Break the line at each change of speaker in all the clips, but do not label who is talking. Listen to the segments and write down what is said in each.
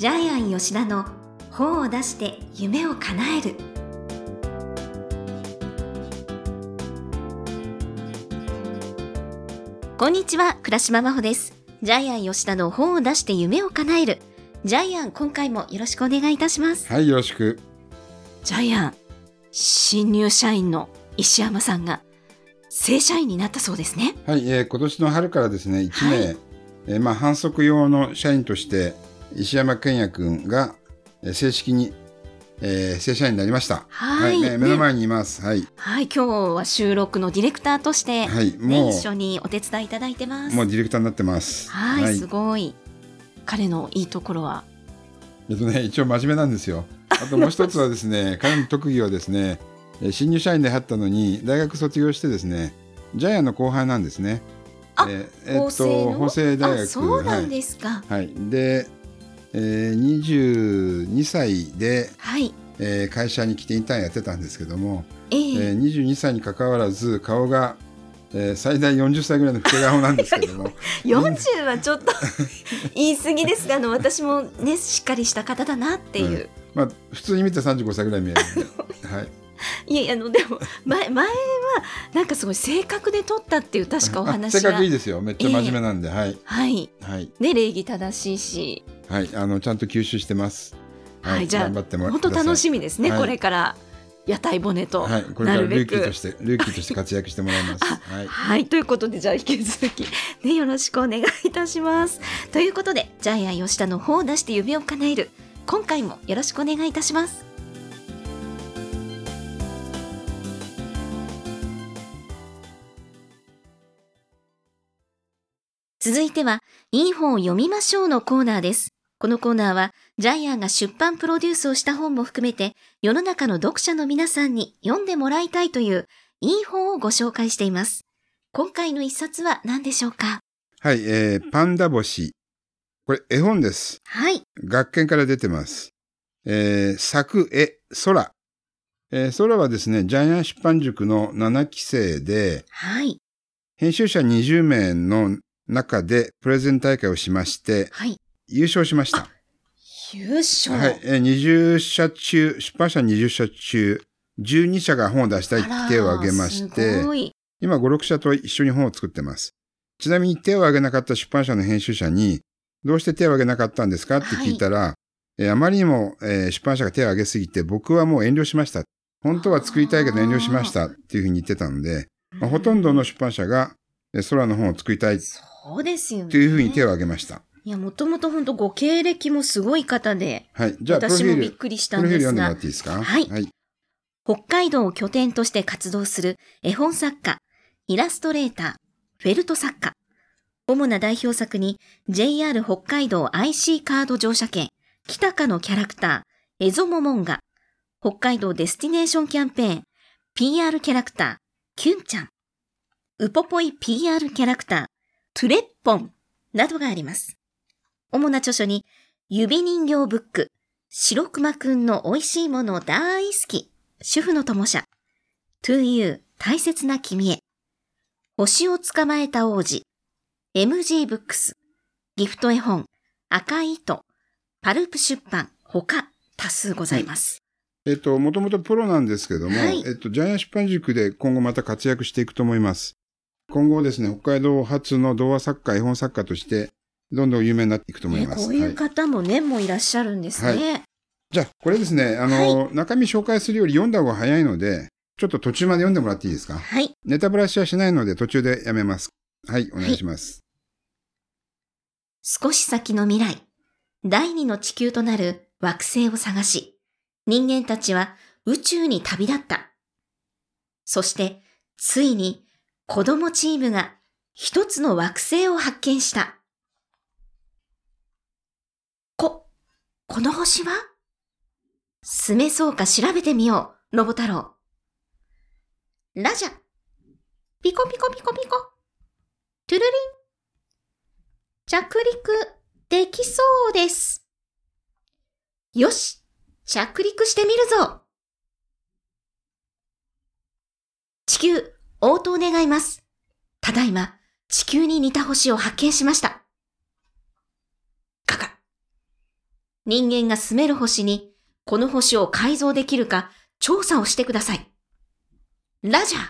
ジャイアン吉田の本を出して夢を叶える。こんにちは倉島真帆です。ジャイアン吉田の本を出して夢を叶える。ジャイアン今回もよろしくお願いいたします。
はい、よろしく。
ジャイアン新入社員の石山さんが正社員になったそうですね。
はい、えー今年の春からですね、1名、
はい。
えーまあ、反則用の社員として、石山健也君が、えー正式に、えー正社員になりました。
はい
ね目の前にいます。はい。
はい今日は収録のディレクターとして、
はい、
ね、
もう、
一緒にお手伝いいただいてます
もうディレクターになってます。
はい、すごい彼のいいところは？
えっとね、一応真面目なんですよ。あともう一つはですね、彼の特技はですね、えー新入社員で入ったのに、大学卒業してですね、ジャイアンの後輩なんですね。
あ
えーえっと、法政大学。
あそうなん
はい
ですか
はい、で、えー、22歳で、
はい、
えー会社に来てインターンやってたんですけども、
ええ。
えー22歳に関わらず顔が、えー最大40歳ぐらいの老け顔なんですけども。
40はちょっと 言い過ぎですがあの私もねしっかりした方だなっていう、
まあ、普通に見て35歳ぐらい見えるんで、はい、
いやいやあのでも前前はなんかすごい性格で取ったっていう確かお
あ
話
性格
が
いいですよ。めっちゃ真面目なんで、はい。
はい。
はい。
ね礼儀正しいし。
はい。あのちゃんと吸収してます。
はい。じゃあ本当楽し
み
みですね、
はい。
これから屋台骨と
はい。これからルーキーとしてルーキーとして活躍してもらいます。はい。
はい、ということで、じゃあ引き続き、ね、よろしくお願いいたします。ということで、ジャイアン吉田の方を出して夢を叶える、今回もよろしくお願いいたします。続いては、いい本を読みましょうのコーナーです。このコーナーは、ジャイアンが出版プロデュースをした本も含めて、世の中の読者の皆さんに読んでもらいたいという、いい本をご紹介しています。今回の一冊は何でしょうか？
はい、えーパンダ星これ絵本です
はい。
学研から出てます。えー作絵空、えー空はですねジャイアン出版塾の7期生で
はい。
編集者20名の中でプレゼン大会をしまして
はい。
優勝しました。
優勝。
はい、えー20社中、出版社20社中、12社が本を出したいって手を挙げまして。今5、6社と一緒に本を作ってます。ちなみに手を挙げなかった出版社の編集者に、どうして手を挙げなかったんですか？って聞いたら、えーあまりにも、えー出版社が手を挙げすぎて、僕はもう遠慮しました。本当は作りたいけど遠慮しましたっていうふうに言ってたので、まあほとんどの出版社が、えー空の本を作りたいっ
そうですよね。
ていうふうに手を挙げました。
いや、もともと本当ご経歴もすごい方で、
はい。じゃあ、
私もびっくりしたんですが
フィール読んでもらっ、ていいですか？
はい
はい。
北海道を拠点として活動する絵本作家、イラストレーター、フェルト作家。主な代表作に JR 北海道 IC カード乗車券、北かのキャラクター、エゾモモンガ、北海道デスティネーションキャンペーン、PR キャラクター、キュンちゃん、ウポポイ PR キャラクター、トゥレッポんなどがあります。主な著書に、指人形ブック、白熊くんの美味しいもの大好き、主婦の友社、to you 大切な君へ、星を捕まえた王子、MG ブックス、ギフト絵本、赤い糸、パルプ出版、他、多数ございます。
えっと、もともとプロなんですけども、
はい
えっと、ジャイアン出版塾で今後また活躍していくと思います。今後ですね、北海道初の童話作家、絵本作家として、どんどん有名になっていくと思い
ね、
ます。
こういう
はい
方もね、もういらっしゃるんですね。
じゃあ、これですね、あの、中身紹介するより読んだ方が早いので、ちょっと途中まで読んでもらっていいですか？
はい。
ネタバラシはしないので途中でやめます。はい、お願いします。
少し先の未来、第二の地球となる惑星を探し、人間たちは宇宙に旅立った。そして、ついに子供チームが一つの惑星を発見した。こ、この星は？住めそうか調べてみよう、ロボ太郎。ラジャ。ピコピコピコピコ。トゥルリン。着陸できそうです。よし、着陸してみるぞ。地球、応答願います。ただいま、地球に似た星を発見しました。かか。人間が住める星に、この星を改造できるか調査をしてください。ラジャー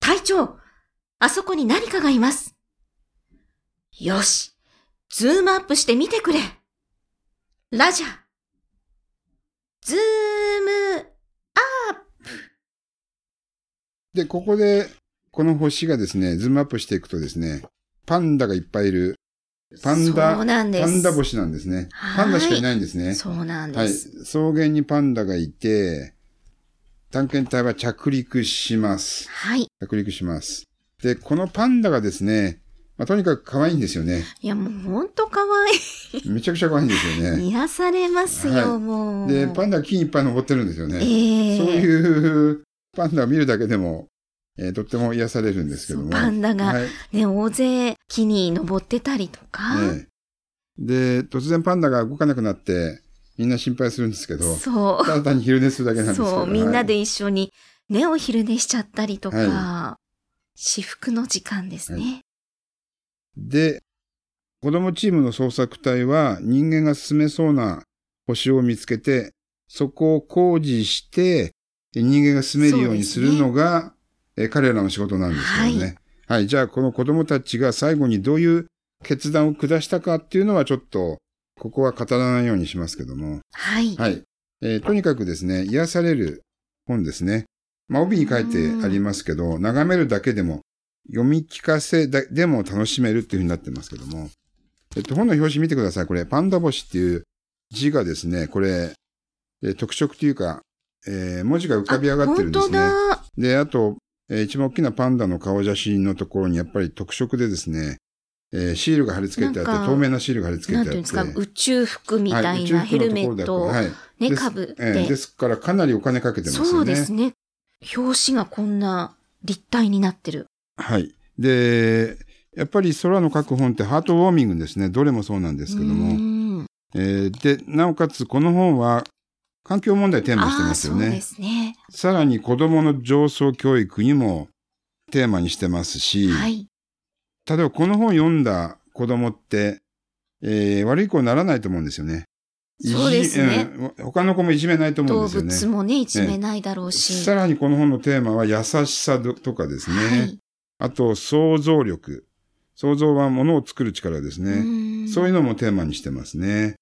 隊長あそこに何かがいます。よし。ズームアップして見てくれ。ラジャー。ズーム、
で、ここで、この星がですね、ズームアップしていくとですね、パンダがいっぱいいる、パンダ。パンダ星なんですね。
はい
パンダしかいないんですね。
そうなん
はい。
です。
草原にパンダがいて、探検隊は着陸します。
はい。
着陸します。で、このパンダがですね、まあ、とにかく可愛いんですよね。
いや、もうほんと可愛
めちゃくちゃ可愛いんですよ
い。
ね。
癒されますよ、
はい
もう。
で、パンダは木にいっぱい登ってるんですよね。
ええ
そういうパンダを見るだけでも、えーとっても癒されるんですけども。
パンダが
はい
ね、大勢木に登ってたりとか。
ええで、突然パンダが動かなくなって、みんな心配するんですけど、
そ
ただ単に昼寝するだけなん
う。
ですけど。
そう、みんなで
はい
一緒にね、お昼寝しちゃったりとか、
は
至福の時間ですね。
で、子供チームの捜索隊は人間が進めそうな星を見つけて、そこを工事して、え人間が進めるようにするのが、え彼らの仕事なんですけどね。はい。じゃあ、この子供たちが最後にどういう決断を下したかっていうのはちょっと、ここは語らないようにしますけども。
はい。
はい。えーとにかくですね、癒される本ですね。まあ、帯に書いてありますけど、眺めるだけでも、読み聞かせだでも楽しめるっていうふうになってますけども。えっと、本の表紙見てください。これ、パンダ星っていう字がですね、これ、えー特色というか、えー文字が浮かび上がってるんですね。で、あと、えー一番大きなパンダの顔写真のところにやっぱり特色でですね、えーシールが貼り付けてあって、透明なシールが貼り付。けてあって。
なんていうんですか、宇宙服みた
はいい
なヘルメットを
はい。
ね、
です
かぶって。
えーですからかなりお金かけてますよね。
そうですね。表紙がこんな立体になってる。
はい。で、やっぱり空の書く本ってハートウォーミングですね。どれもそうなんですけど
う
も。
ん
えーで、なおかつこの本は環境問題テーマにしてますよ
あーそうで
ね。
すね。
さらに子供の上層教育にもテーマにしてますし、
はい。
例えばこの本読んだ子供って、えー悪い子にならないと思うんですよね。
そうですね
うん他の子もいじめないと思うん
動
ですよね。
物もね、いじめないだろうし。
さらにこの本のテーマは優しさとかですね。
はい。
あと、想像力。想像はものを作る力ですね。そういう
の
のもテーマにしてますね。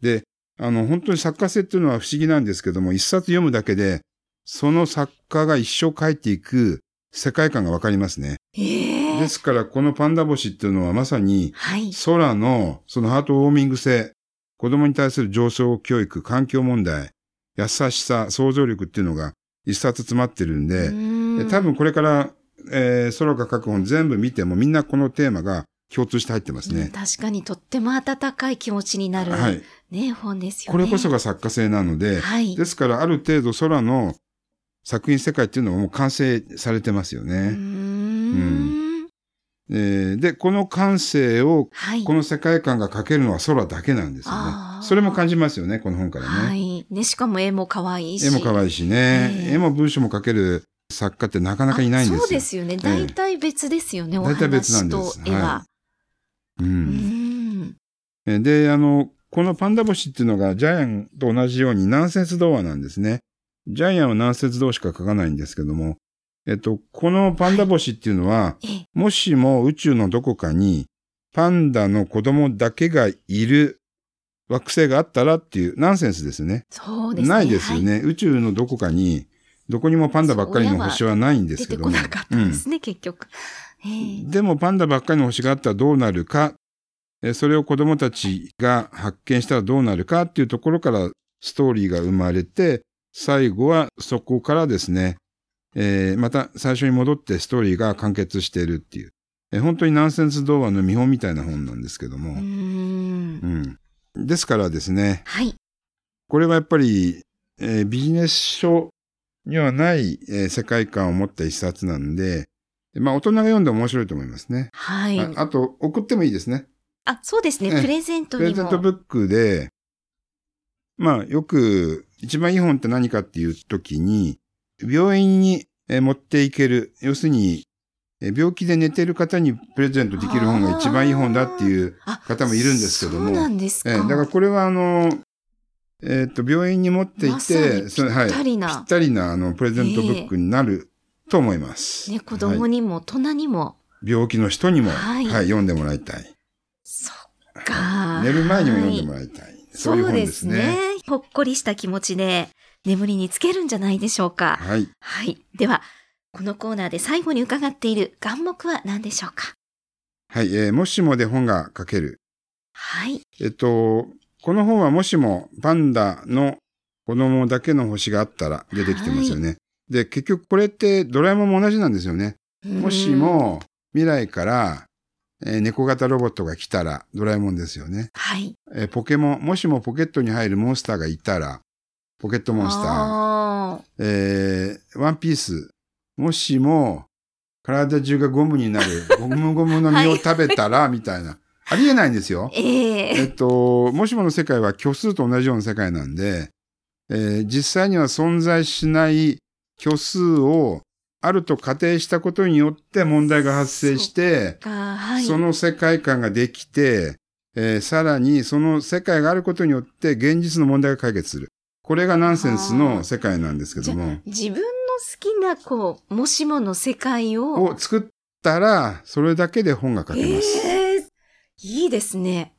で、あの、本当に作家性っていうのは不思議なんですけども、一冊読むだけで、その作家が一生書いていく世界観がわかりますね。
ええ
ですから、このパンダ星っていうのはまさに
はい。
空のそのハートウォーミング性、子供に対する上昇教育、環境問題、優しさ、想像力っていうのが一冊詰まってるんで、で多分これから、えー、空が書く本全部見てもみんなこのテーマが共通して入ってます
うん
ね。
確かにとっても温かい気持ちになる、
はい。
ね、本ですよね。
これこそが作家性なので、
はい。
ですからある程度空の作品世界っていうのはもう完成されてますよ
うー
ね。
ん。
えーで、この感性を、
はい。
この世界観が描けるのは空だけなんですよねそれも感じますよね、この本からね。
はい。ね、しかも絵も可愛いし。
絵も可愛いしね、
ええ
絵も文章も描ける作家ってなかなかいないんですよ。
あそうですよね。大体別ですよね、お
大体別な
話
んです
と絵は。
はう。
うん
で、あの、このパンダ星っていうのがジャイアンと同じようにナンセンス童話なんですね。ジャイアンはナンセンス童話しか書かないんですけども、えっと、このパンダ星っていうのは、
ええ、
もしも宇宙のどこかにパンダの子供だけがいる惑星があったらっていうナンセンスですね。
そうですね。
ないですよ
はい
ね、宇宙のどこかに、どこにもパンダばっかりの星はないんですけども。
出てこなかったんですね、結局。ええ
でもパンダばっかりの星があったらどうなるか、えそれを子供たちが発見したらどうなるかっていうところからストーリーが生まれて、最後はそこからですね、えーまた最初に戻ってストーリーが完結しているっていう、え本当にナンセンス童話の見本みたいな本なんですけども、
うーん。
うん。ですからですね、
はい。
これはやっぱり、えービジネス書にはない、えー世界観を持った一冊なんで、まあ大人が読んでも面白いと思いますね。
はい。
ああと、送ってもいいですね。
あ、そうですね。
ええ
プレゼント
プレ
にも。
ゼントブックで、まあよく一番いい本って何かっていう時に、病院にえー持っていける、要するに、えー病気で寝てる方にプレゼントできる本が一番いい本だっていう
あ
方もいるんですけども
そうなんですか。
えーだからこれはあの、えっ、と、病院に持っていて、
ぴったりな
ぴったりなあのプレゼントブックになると思います。
ね、子供にも大人にも。
病気の人にも、
は
はいい、読んでもらいたい。
そっか。
寝る前にも読んで
はい
もらいたい。そういう本ですね。
ほっこりした気持ちで眠りにつけるんじゃないでしょうか。
はい。
はい。では、このコーナーで最後に伺っている眼目は何でしょうか？
はい、えーもしもで本が書ける。
はい。
えっと、この本はもしもパンダの子供だけの星があったら出てきてますよね。で、結局これってドラえもんも同じなんですよね。もしも未来から、えー猫型ロボットが来たらドラえもんですよね。
はい。
えーポケモン、もしもポケットに入るモンスターがいたら、ポケットモンスター。
あー
えーワンピース、もしも体中がゴムになる、ゴムゴムの実を食べたら、みたいな。ありえないんですよ。
ええ
えっと、もしもの世界は虚数と同じような世界なんで、えー実際には存在しない虚数をあると仮定したことによって問題が発生して、
か、はい。
その世界観ができて、えーさらにその世界があることによって現実の問題が解決する。これがナンセンスの世界なんですけども、
自分の好きな、こう、もしもの世界を。
を作ったら、それだけで本が書けます。
ええいいですね。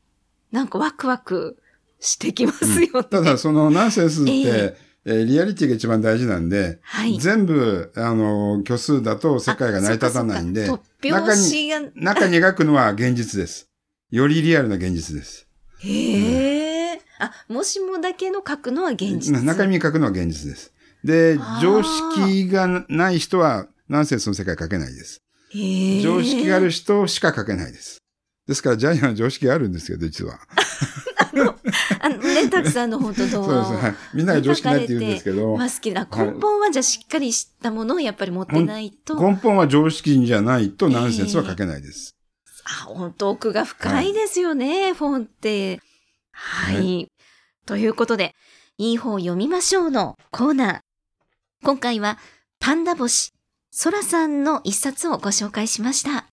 なんかワクワクしてきますよね。
ただ、そのナンセンスって、
え
えーリアリティが一番大事なんで、
はい。
全部、あの、虚数だと世界が成り立たないんで
あ、そっかそっか突拍子が、
中に描くのは現実です。よりリアルな現実です。
へえ、あ、もしもだけの書くのは現実。
中身に描くのは現実です。で常識がない人はナンセンスの世界描けないです。常識がある人しか描けないです。ですから、ジャイアンは常識があるんですけど、実は。
あのね、たくさんの本当動
そうです。
画を
はい。みんなが常識ないって言うんですけど、
ますけど、あ根本はじゃあしっかりしたものをやっぱり持ってないと、
根本は常識じゃないとナンセンスは書けないです。
あ、本当奥が深いですよね、本って。はい。
はい
ということで、いい本読みましょうのコーナー。今回は、パンダ星、ソラさんの一冊をご紹介しました。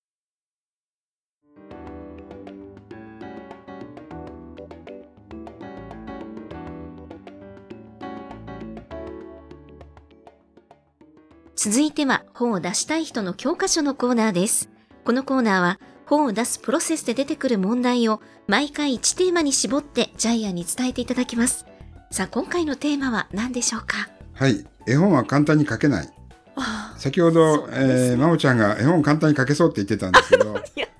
続いては本を出したい人の教科書のコーナーです。このコーナーは本を出すプロセスで出てくる問題を毎回1テーマに絞ってジャイアンに伝えていただきます。さあ今回のテーマは何でしょうか？
はい。絵本は簡単に書けない。
あ
先ほど、
ね
えー、まおちゃんが絵本簡単に書けそうって言ってたんですけど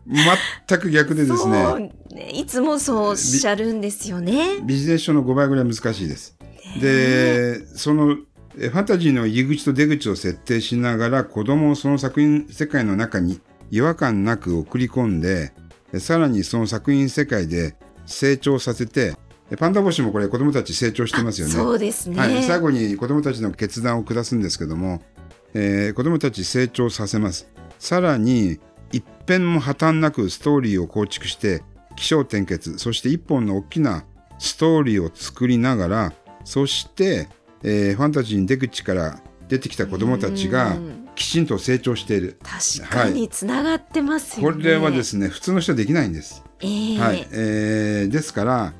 全く逆でですね、
ねいつもそうおっしゃるんですよね。
ビジネス書の5倍ぐらい難しいです。で、その、えファンタジーの入り口と出口を設定しながら子供をその作品世界の中に違和感なく送り込んで、えさらにその作品世界で成長させて、えパンダ星もこれ子供たち成長してますよね。
そうですね。
はい、最後に子供たちの決断を下すんですけども、えー子供たち成長させます。さらに、一辺も破綻なくストーリーを構築して、起承転結、そして一本の大きなストーリーを作りながら、そして、えーファンタジーに出口から出てきた子供たちが
うん
きちんと成長している。
確かにつながってますよね。
これはですね、普通の人はできないんです。
えー
はい。えーですから、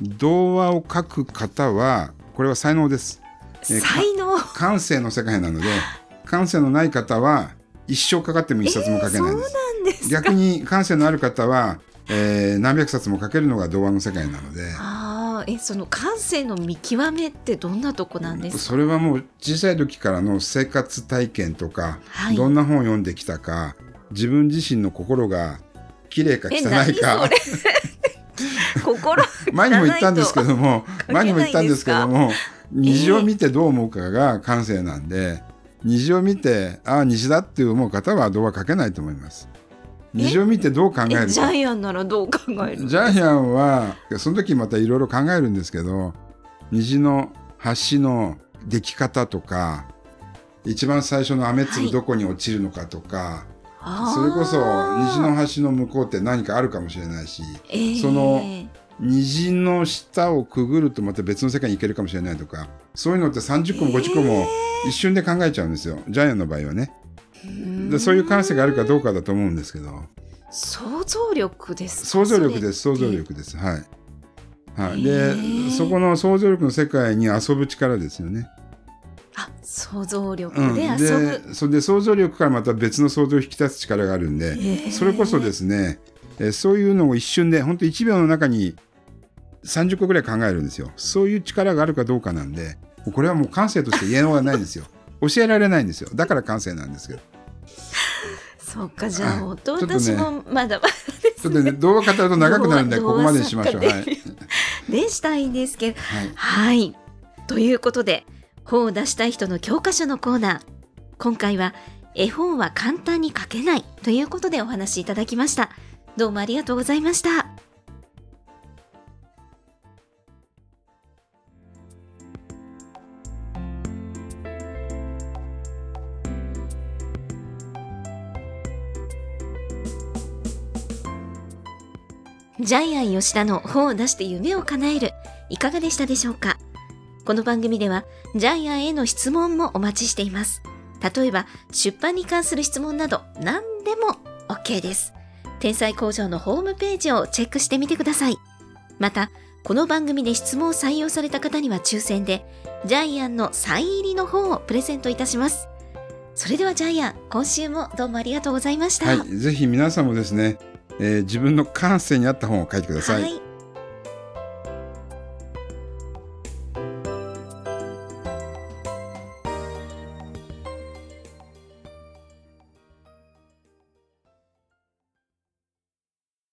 童話を書く方は、これは才能です。
才能？
感性の世界なので 感性のない方は一生かかっても一冊も書けないんです,、
なんです
逆に感性のある方は、えー何百冊も書けるのが童話の世界なので
え、その感性の見極めってどんなとこなんですか？
それはもう小さい時からの生活体験とか、
はい。
どんな本を読んできたか自分自身の心が綺麗か
え
汚いか。
何 心。
前にも言ったんですけども前にも言ったんですけども虹を見てどう思うかが感性なんで、虹を見てああ虹だって思う方は童話書けないと思います虹を見てどう考える
ジャイアンならどう考える
ジャイアンはその時またいろいろ考えるんですけど虹の橋の出来方とか一番最初の雨
はい。
粒どこに落ちるのかとか、
あー。
それこそ虹の橋の向こうって何かあるかもしれないし
えー
その虹の下をくぐるとまた別の世界に行けるかもしれないとかそういうのって30個も50個も一瞬で考えちゃうんですよ、ジャイアンの場合はね。でそういう感性があるかどうかだと思うんですけど。
想像力ですか？
想像力です想像力です。はい、はい、
へ
で
ー。
そこの想像力の世界に遊ぶ力ですよね、
あ想像力
うん、
で遊ぶ、
でそれで想像力からまた別の想像を引き出す力があるんで、
ー。
それこそですね、えーそういうのを一瞬で本当1秒の中に30個ぐらい考えるんですよ。そういう力があるかどうかなんでこれはもう感性として言えようがないんですよ。教えられないんですよ。だから感性なんですけど
そうかじゃあ
あ
本当
ちょっとね
私もまだまだ
ちょっとね動画語ると長くなるんでここまでにしましょう。はい、
でしたいんですけど。
はい。
はい。ということで本を出したい人の教科書のコーナー。今回は絵本は簡単に書けないということでお話しいただきました。どうもありがとうございましたジャイアン吉田の本を出して夢を叶える。いかがでしたでしょうか？この番組ではジャイアンへの質問もお待ちしています。例えば出版に関する質問など何でも OK です。天才工場のホームページをチェックしてみてください。またこの番組で質問を採用された方には抽選でジャイアンのサイン入りの本をプレゼントいたします。それではジャイアン今週もどうもありがとうございました、
はい、ぜひ皆さんもですね、えー自分の感性に合った本を書いてください。
はい